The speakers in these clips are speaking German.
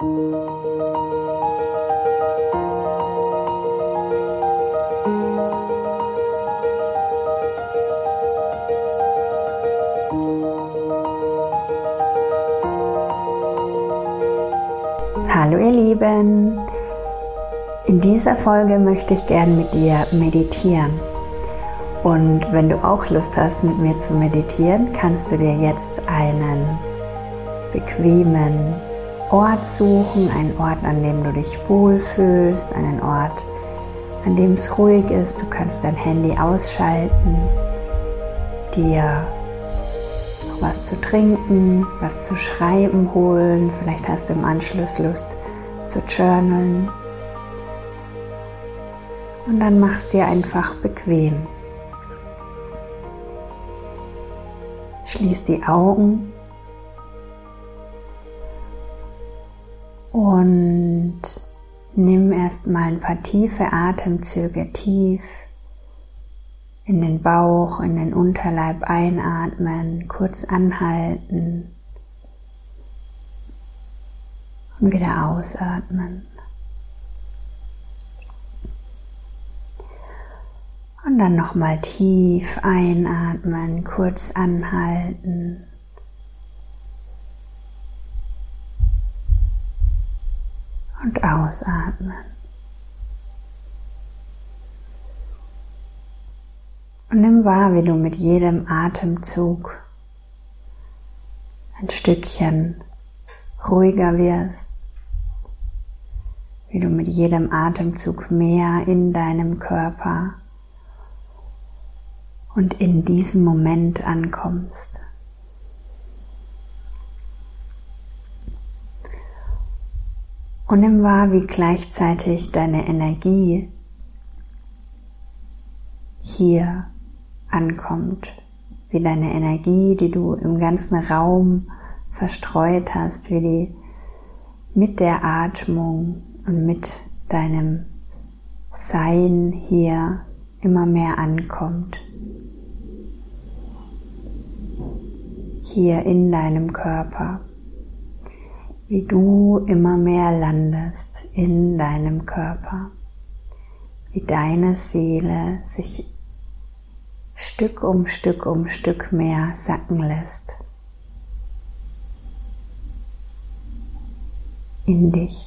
Hallo ihr Lieben, in dieser Folge möchte ich gern mit dir meditieren. Und wenn du auch Lust hast, mit mir zu meditieren, kannst du dir jetzt einen bequemen Ort suchen, einen Ort, an dem du dich wohlfühlst, einen Ort, an dem es ruhig ist. Du kannst dein Handy ausschalten, dir was zu trinken, was zu schreiben holen. Vielleicht hast du im Anschluss Lust zu journalen und dann machst dir einfach bequem. Schließ die Augen und nimm erstmal ein paar tiefe Atemzüge tief in den Bauch, in den Unterleib einatmen, kurz anhalten und wieder ausatmen. Und dann nochmal tief einatmen, kurz anhalten. Und ausatmen. Und nimm wahr, wie du mit jedem Atemzug ein Stückchen ruhiger wirst, wie du mit jedem Atemzug mehr in deinem Körper und in diesem Moment ankommst. Und nimm wahr, wie gleichzeitig deine Energie hier ankommt, wie deine Energie, die du im ganzen Raum verstreut hast, wie die mit der Atmung und mit deinem Sein hier immer mehr ankommt. hier in deinem Körper, wie du immer mehr landest in deinem Körper, wie deine Seele sich Stück um Stück um Stück mehr sacken lässt in dich.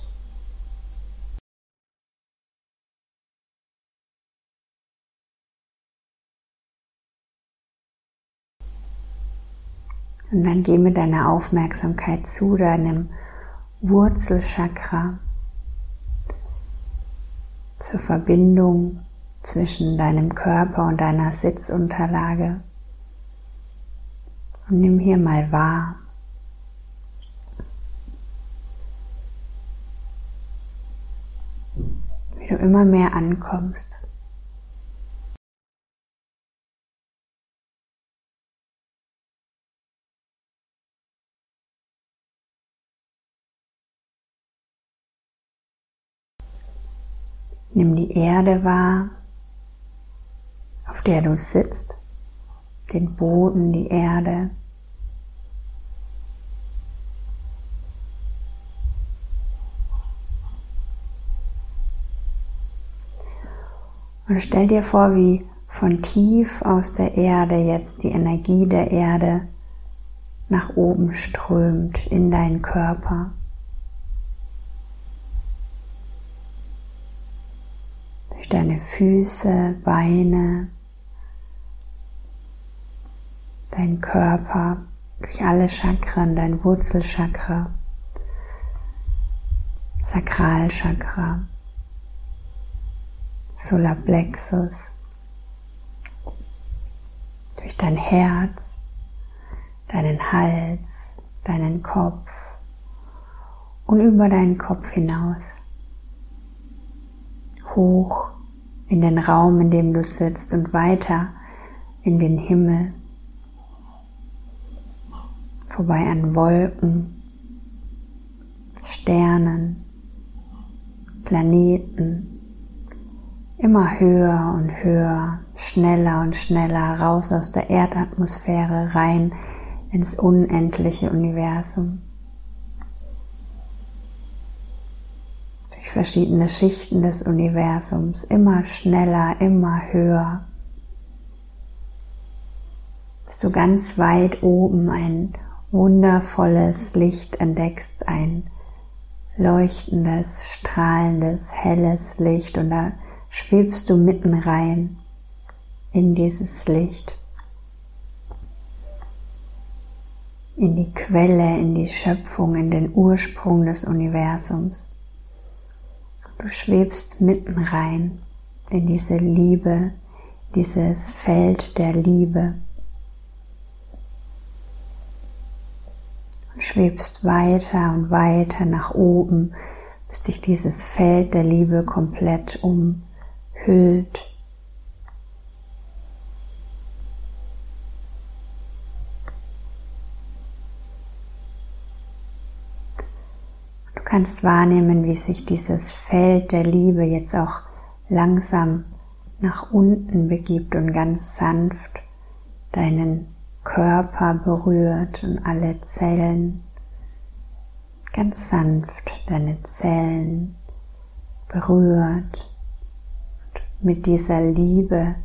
Und dann geh mit deiner Aufmerksamkeit zu deinem Wurzelchakra, zur Verbindung zwischen deinem Körper und deiner Sitzunterlage. Und nimm hier mal wahr, wie du immer mehr ankommst. Nimm die Erde wahr, auf der du sitzt, den Boden, die Erde. Und stell dir vor, wie von tief aus der Erde jetzt die Energie der Erde nach oben strömt in deinen Körper. Deine Füße, Beine, dein Körper, durch alle Chakren, dein Wurzelchakra, Sakralchakra, Solarplexus, durch dein Herz, deinen Hals, deinen Kopf und über deinen Kopf hinaus. Hoch in den Raum, in dem du sitzt und weiter in den Himmel, vorbei an Wolken, Sternen, Planeten, immer höher und höher, schneller und schneller raus aus der Erdatmosphäre rein ins unendliche Universum. Durch verschiedene Schichten des Universums, immer schneller, immer höher, bis du ganz weit oben ein wundervolles Licht entdeckst, ein leuchtendes, strahlendes, helles Licht. Und da schwebst du mitten rein in dieses Licht, in die Quelle, in die Schöpfung, in den Ursprung des Universums. Du schwebst mitten rein in diese Liebe, dieses Feld der Liebe. Du schwebst weiter und weiter nach oben, bis sich dieses Feld der Liebe komplett umhüllt. Kannst wahrnehmen, wie sich dieses Feld der Liebe jetzt auch langsam nach unten begibt und ganz sanft deinen Körper berührt und alle Zellen, ganz sanft deine Zellen berührt und mit dieser Liebe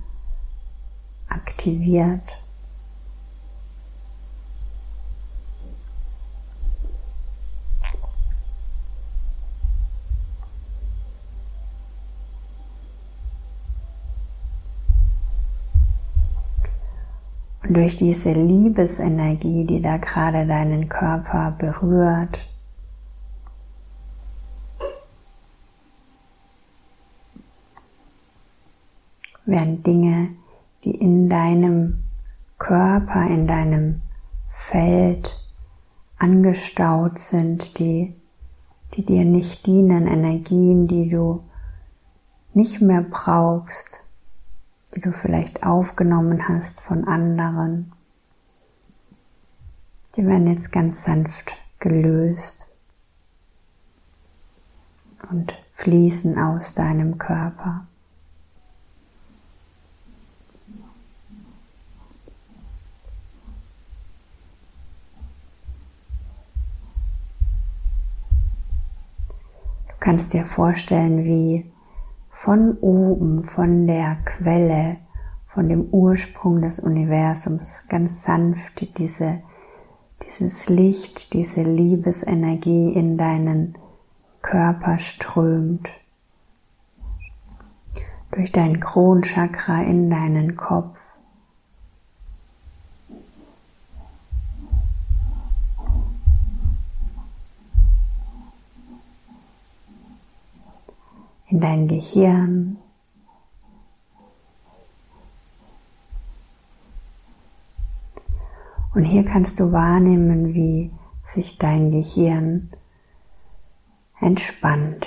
aktiviert. Und durch diese Liebesenergie, die da gerade deinen Körper berührt, werden Dinge, die in deinem Körper, in deinem Feld angestaut sind, die, die dir nicht dienen, Energien, die du nicht mehr brauchst, die du vielleicht aufgenommen hast von anderen. Die werden jetzt ganz sanft gelöst und fließen aus deinem Körper. Du kannst dir vorstellen, wie von oben, von der Quelle, von dem Ursprung des Universums ganz sanft diese, dieses Licht, diese Liebesenergie in deinen Körper strömt, durch dein Kronchakra in deinen Kopf. In dein Gehirn. Und hier kannst du wahrnehmen, wie sich dein Gehirn entspannt.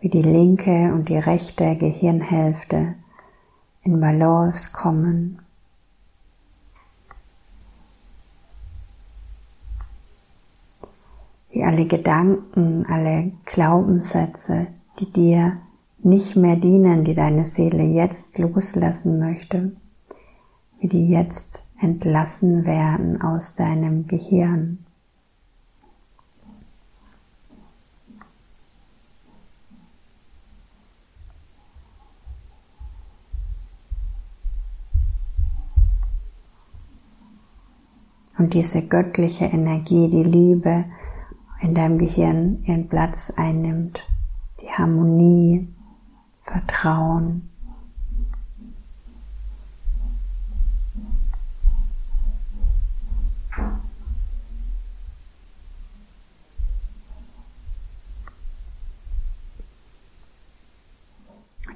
Wie die linke und die rechte Gehirnhälfte in Balance kommen. Alle Gedanken, alle Glaubenssätze, die dir nicht mehr dienen, die deine Seele jetzt loslassen möchte, wie die jetzt entlassen werden aus deinem Gehirn. Und diese göttliche Energie, die Liebe, in deinem Gehirn ihren Platz einnimmt. Die Harmonie, Vertrauen.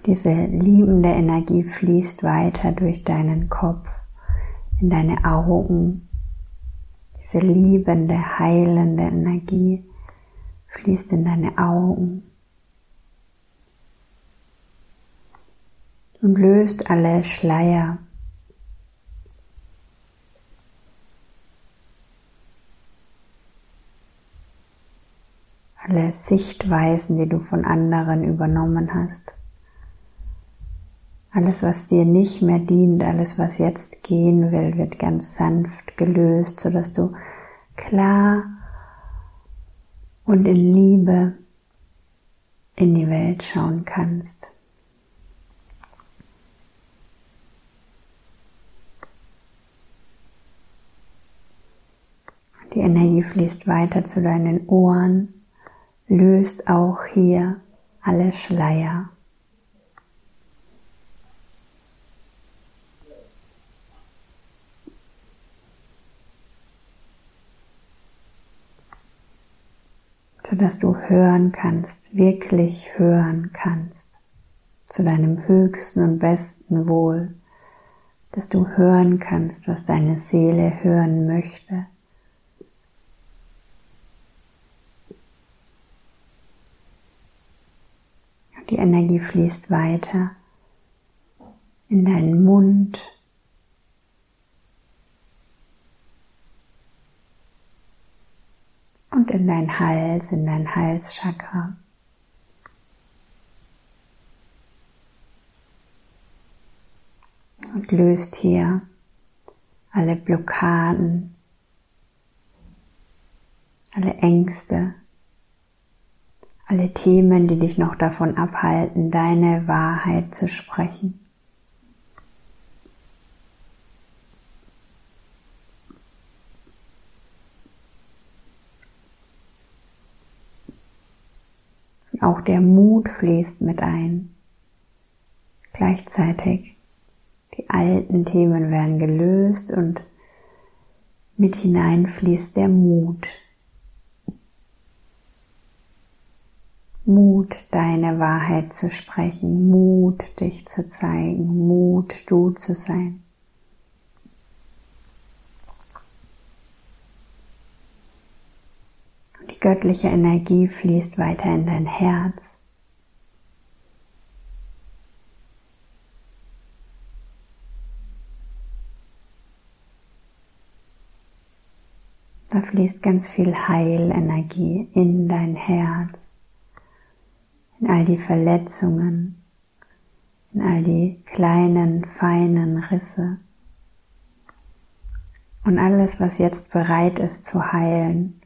Diese liebende Energie fließt weiter durch deinen Kopf, in deine Augen, diese liebende, heilende Energie fließt in deine Augen und löst alle Schleier. Alle Sichtweisen, die du von anderen übernommen hast. Alles, was dir nicht mehr dient, alles, was jetzt gehen will, wird ganz sanft gelöst, sodass du klar und in Liebe in die Welt schauen kannst. Die Energie fließt weiter zu deinen Ohren, löst auch hier alle Schleier. Sodass du hören kannst, wirklich hören kannst, zu deinem höchsten und besten Wohl, dass du hören kannst, was deine Seele hören möchte. Die Energie fließt weiter in deinen Mund, und in dein Hals, in dein Halschakra. Und löst hier alle Blockaden, alle Ängste, alle Themen, die dich noch davon abhalten, deine Wahrheit zu sprechen. Auch der Mut fließt mit ein. Gleichzeitig die alten Themen werden gelöst und mit hinein fließt der Mut. Mut, deine Wahrheit zu sprechen, Mut, dich zu zeigen, Mut, du zu sein. Göttliche Energie fließt weiter in dein Herz. Da fließt ganz viel Heilenergie in dein Herz, in all die Verletzungen, in all die kleinen, feinen Risse und alles, was jetzt bereit ist zu heilen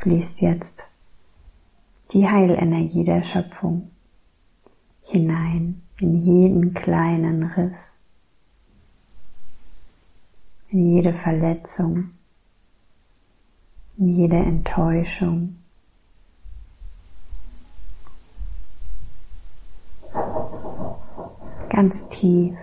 fließt jetzt die Heilenergie der Schöpfung hinein in jeden kleinen Riss, in jede Verletzung, in jede Enttäuschung. Ganz tief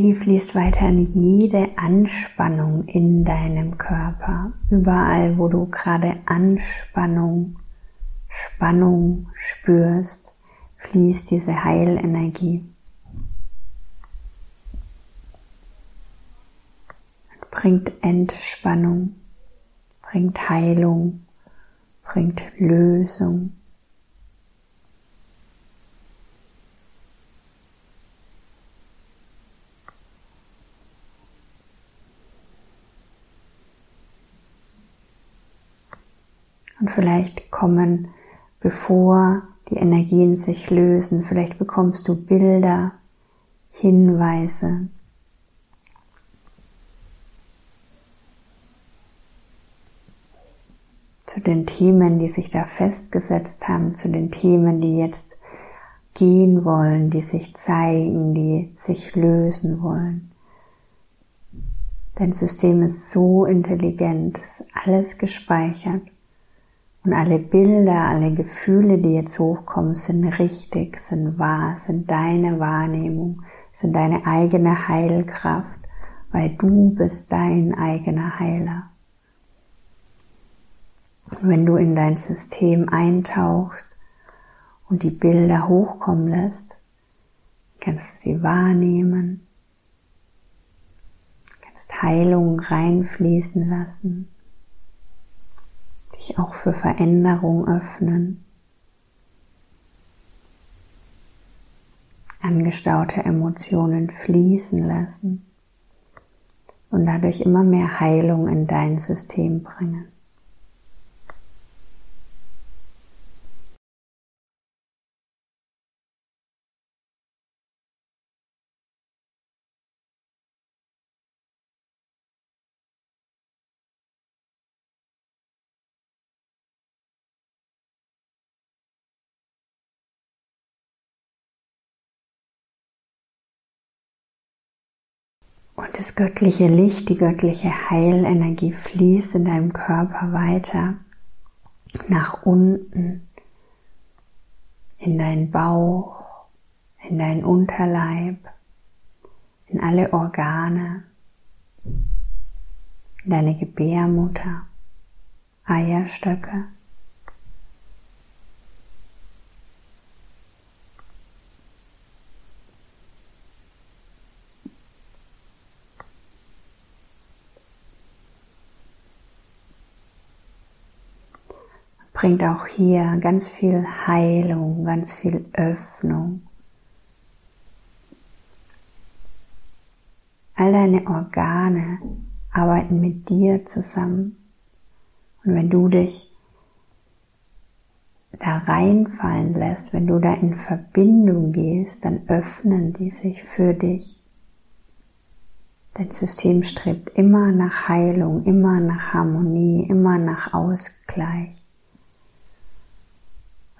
Energie fließt weiter in jede Anspannung in deinem Körper. Überall, wo du gerade Anspannung, Spannung spürst, fließt diese Heilenergie. Bringt Entspannung, bringt Heilung, bringt Lösung. Und vielleicht kommen, bevor die Energien sich lösen, vielleicht bekommst du Bilder, Hinweise. zu den Themen, die sich da festgesetzt haben, zu den Themen, die jetzt gehen wollen, die sich zeigen, die sich lösen wollen. Dein System ist so intelligent, ist alles gespeichert. Und alle Bilder, alle Gefühle, die jetzt hochkommen, sind richtig, sind wahr, sind deine Wahrnehmung, sind deine eigene Heilkraft, weil du bist dein eigener Heiler. Und wenn du in dein System eintauchst und die Bilder hochkommen lässt, kannst du sie wahrnehmen, kannst Heilung reinfließen lassen dich auch für Veränderung öffnen. Angestaute Emotionen fließen lassen und dadurch immer mehr Heilung in dein System bringen. Das göttliche Licht, die göttliche Heilenergie fließt in deinem Körper weiter nach unten, in deinen Bauch, in deinen Unterleib, in alle Organe, in deine Gebärmutter, Eierstöcke. Bringt auch hier ganz viel Heilung, ganz viel Öffnung. All deine Organe arbeiten mit dir zusammen. Und wenn du dich da reinfallen lässt, wenn du da in Verbindung gehst, dann öffnen die sich für dich. Dein System strebt immer nach Heilung, immer nach Harmonie, immer nach Ausgleich.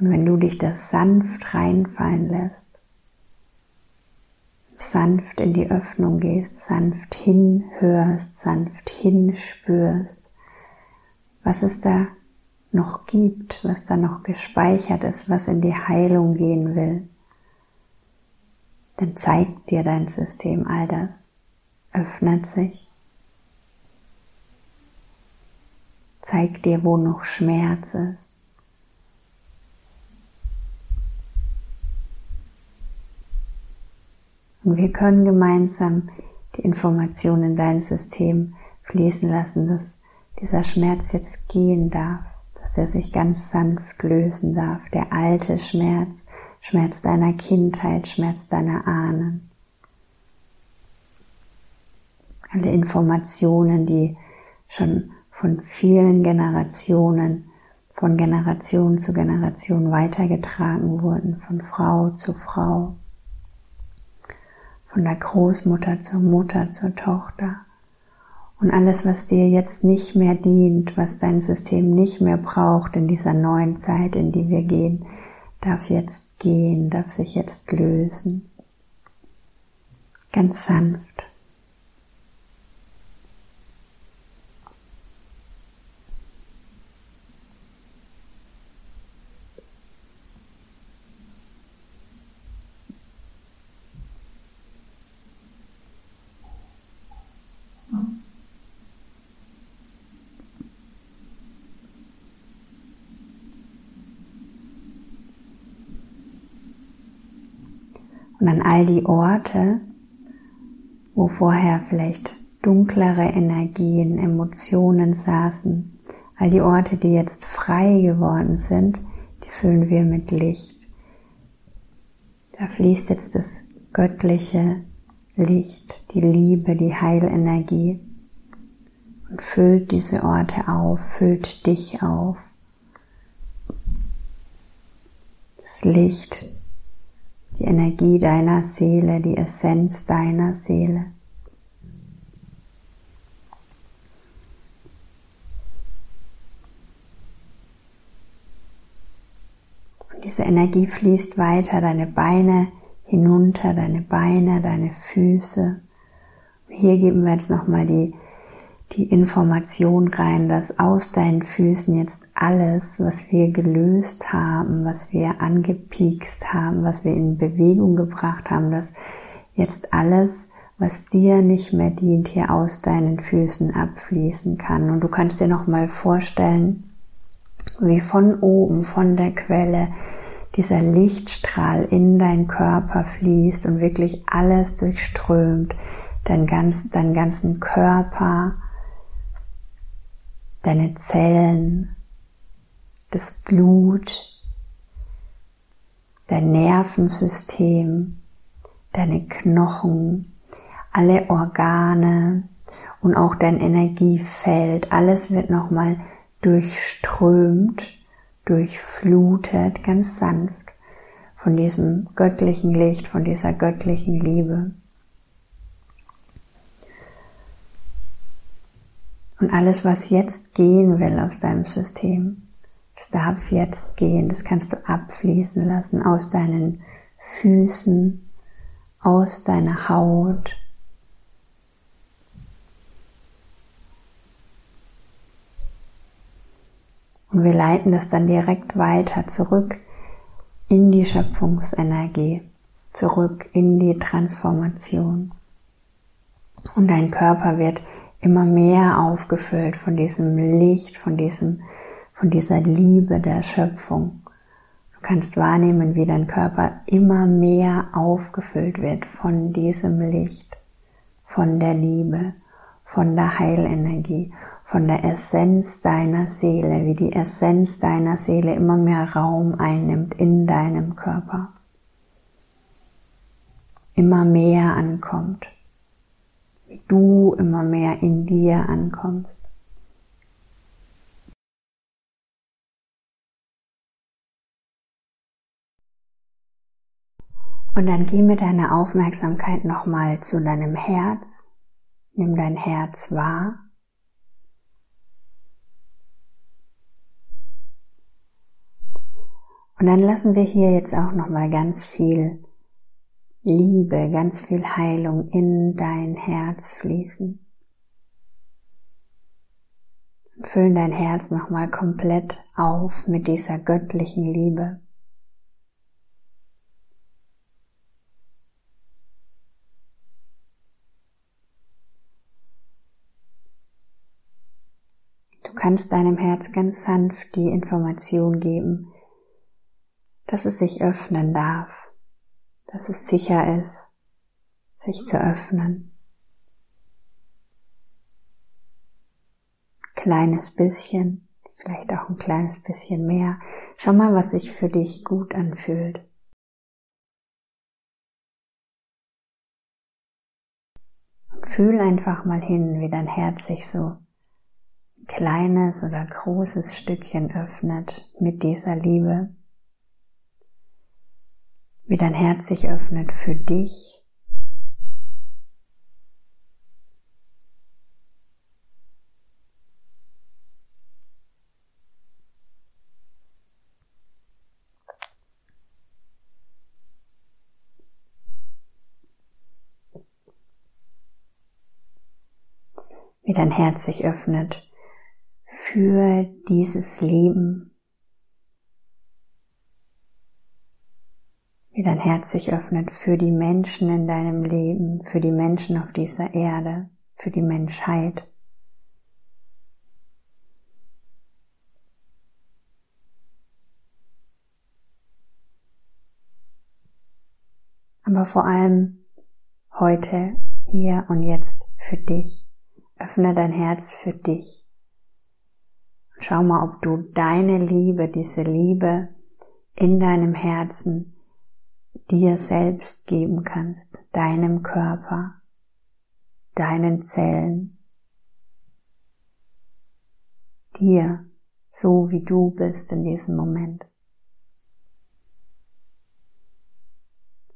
Und wenn du dich da sanft reinfallen lässt, sanft in die Öffnung gehst, sanft hinhörst, sanft hinspürst, was es da noch gibt, was da noch gespeichert ist, was in die Heilung gehen will, dann zeigt dir dein System all das, öffnet sich, zeigt dir, wo noch Schmerz ist, Und wir können gemeinsam die Informationen in dein System fließen lassen, dass dieser Schmerz jetzt gehen darf, dass er sich ganz sanft lösen darf. Der alte Schmerz, Schmerz deiner Kindheit, Schmerz deiner Ahnen. Alle Informationen, die schon von vielen Generationen, von Generation zu Generation weitergetragen wurden, von Frau zu Frau von der Großmutter zur Mutter zur Tochter. Und alles, was dir jetzt nicht mehr dient, was dein System nicht mehr braucht in dieser neuen Zeit, in die wir gehen, darf jetzt gehen, darf sich jetzt lösen. Ganz sanft. Und an all die Orte, wo vorher vielleicht dunklere Energien, Emotionen saßen, all die Orte, die jetzt frei geworden sind, die füllen wir mit Licht. Da fließt jetzt das göttliche Licht, die Liebe, die Heilenergie und füllt diese Orte auf, füllt dich auf. Das Licht, die Energie deiner Seele, die Essenz deiner Seele. Und diese Energie fließt weiter, deine Beine hinunter, deine Beine, deine Füße. Und hier geben wir jetzt nochmal die die Information rein, dass aus deinen Füßen jetzt alles, was wir gelöst haben, was wir angepiekst haben, was wir in Bewegung gebracht haben, dass jetzt alles, was dir nicht mehr dient, hier aus deinen Füßen abfließen kann. Und du kannst dir nochmal vorstellen, wie von oben, von der Quelle, dieser Lichtstrahl in dein Körper fließt und wirklich alles durchströmt, dein ganz, deinen ganzen Körper, deine Zellen, das Blut, dein Nervensystem, deine Knochen, alle Organe und auch dein Energiefeld, alles wird nochmal durchströmt, durchflutet, ganz sanft von diesem göttlichen Licht, von dieser göttlichen Liebe. Und alles, was jetzt gehen will aus deinem System, das darf jetzt gehen. Das kannst du abfließen lassen aus deinen Füßen, aus deiner Haut. Und wir leiten das dann direkt weiter zurück in die Schöpfungsenergie, zurück in die Transformation. Und dein Körper wird immer mehr aufgefüllt von diesem Licht, von diesem, von dieser Liebe der Schöpfung. Du kannst wahrnehmen, wie dein Körper immer mehr aufgefüllt wird von diesem Licht, von der Liebe, von der Heilenergie, von der Essenz deiner Seele, wie die Essenz deiner Seele immer mehr Raum einnimmt in deinem Körper, immer mehr ankommt du immer mehr in dir ankommst. Und dann geh mit deiner Aufmerksamkeit nochmal zu deinem Herz. Nimm dein Herz wahr. Und dann lassen wir hier jetzt auch nochmal ganz viel Liebe, ganz viel Heilung in dein Herz fließen. Füllen dein Herz nochmal komplett auf mit dieser göttlichen Liebe. Du kannst deinem Herz ganz sanft die Information geben, dass es sich öffnen darf dass es sicher ist, sich zu öffnen. Kleines bisschen, vielleicht auch ein kleines bisschen mehr. Schau mal, was sich für dich gut anfühlt. Fühl einfach mal hin, wie dein Herz sich so ein kleines oder großes Stückchen öffnet mit dieser Liebe wie dein Herz sich öffnet für dich. Wie dein Herz sich öffnet für dieses Leben, wie dein Herz sich öffnet für die Menschen in deinem Leben, für die Menschen auf dieser Erde, für die Menschheit. Aber vor allem heute, hier und jetzt für dich. Öffne dein Herz für dich. Schau mal, ob du deine Liebe, diese Liebe in deinem Herzen dir selbst geben kannst, deinem Körper, deinen Zellen, dir, so wie du bist in diesem Moment.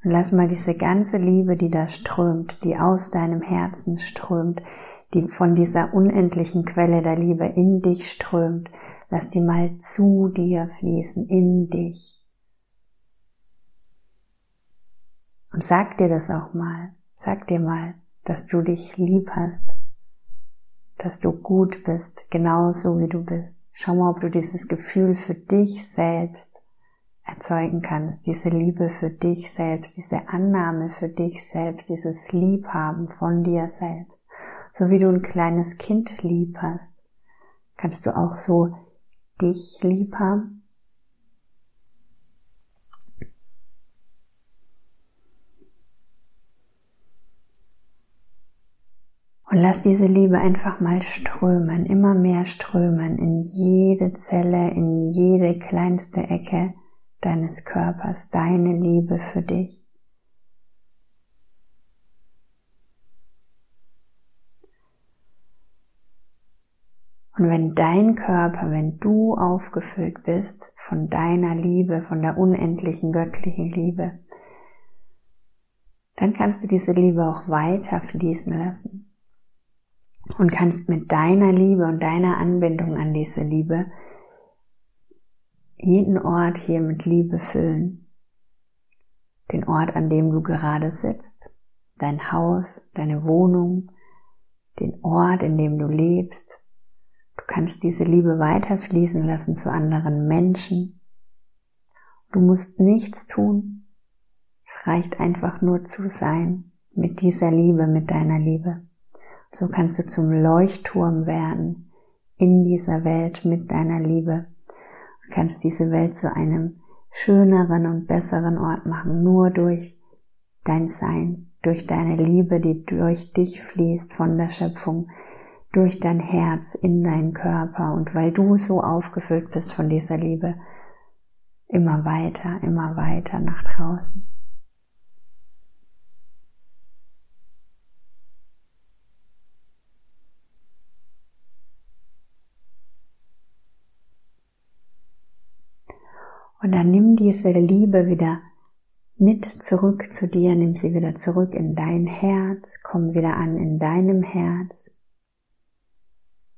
Und lass mal diese ganze Liebe, die da strömt, die aus deinem Herzen strömt, die von dieser unendlichen Quelle der Liebe in dich strömt, lass die mal zu dir fließen, in dich. Und sag dir das auch mal. Sag dir mal, dass du dich lieb hast, dass du gut bist, genauso wie du bist. Schau mal, ob du dieses Gefühl für dich selbst erzeugen kannst, diese Liebe für dich selbst, diese Annahme für dich selbst, dieses Liebhaben von dir selbst. So wie du ein kleines Kind lieb hast, kannst du auch so dich lieb haben Und lass diese Liebe einfach mal strömen, immer mehr strömen in jede Zelle, in jede kleinste Ecke deines Körpers, deine Liebe für dich. Und wenn dein Körper, wenn du aufgefüllt bist von deiner Liebe, von der unendlichen göttlichen Liebe, dann kannst du diese Liebe auch weiter fließen lassen und kannst mit deiner Liebe und deiner Anbindung an diese Liebe jeden Ort hier mit Liebe füllen. Den Ort, an dem du gerade sitzt, dein Haus, deine Wohnung, den Ort, in dem du lebst. Du kannst diese Liebe weiterfließen lassen zu anderen Menschen. Du musst nichts tun. Es reicht einfach nur zu sein mit dieser Liebe, mit deiner Liebe. So kannst du zum Leuchtturm werden in dieser Welt mit deiner Liebe. Du kannst diese Welt zu einem schöneren und besseren Ort machen, nur durch dein Sein, durch deine Liebe, die durch dich fließt von der Schöpfung, durch dein Herz in deinen Körper und weil du so aufgefüllt bist von dieser Liebe, immer weiter, immer weiter nach draußen. Und dann nimm diese Liebe wieder mit zurück zu dir, nimm sie wieder zurück in dein Herz, komm wieder an in deinem Herz,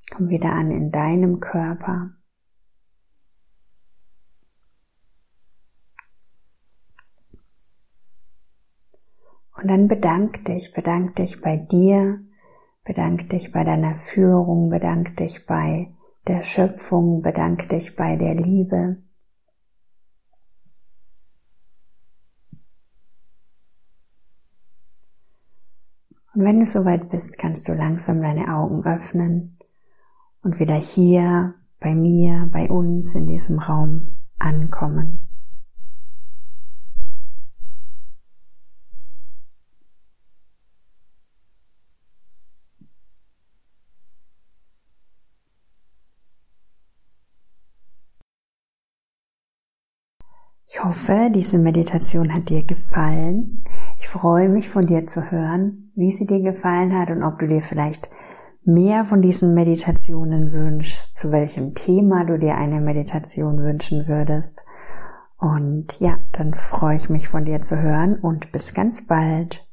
komm wieder an in deinem Körper. Und dann bedank dich, bedank dich bei dir, bedank dich bei deiner Führung, bedank dich bei der Schöpfung, bedank dich bei der Liebe. Und wenn du soweit bist, kannst du langsam deine Augen öffnen und wieder hier bei mir, bei uns in diesem Raum ankommen. Ich hoffe, diese Meditation hat dir gefallen. Ich freue mich von dir zu hören, wie sie dir gefallen hat und ob du dir vielleicht mehr von diesen Meditationen wünschst, zu welchem Thema du dir eine Meditation wünschen würdest. Und ja, dann freue ich mich von dir zu hören und bis ganz bald.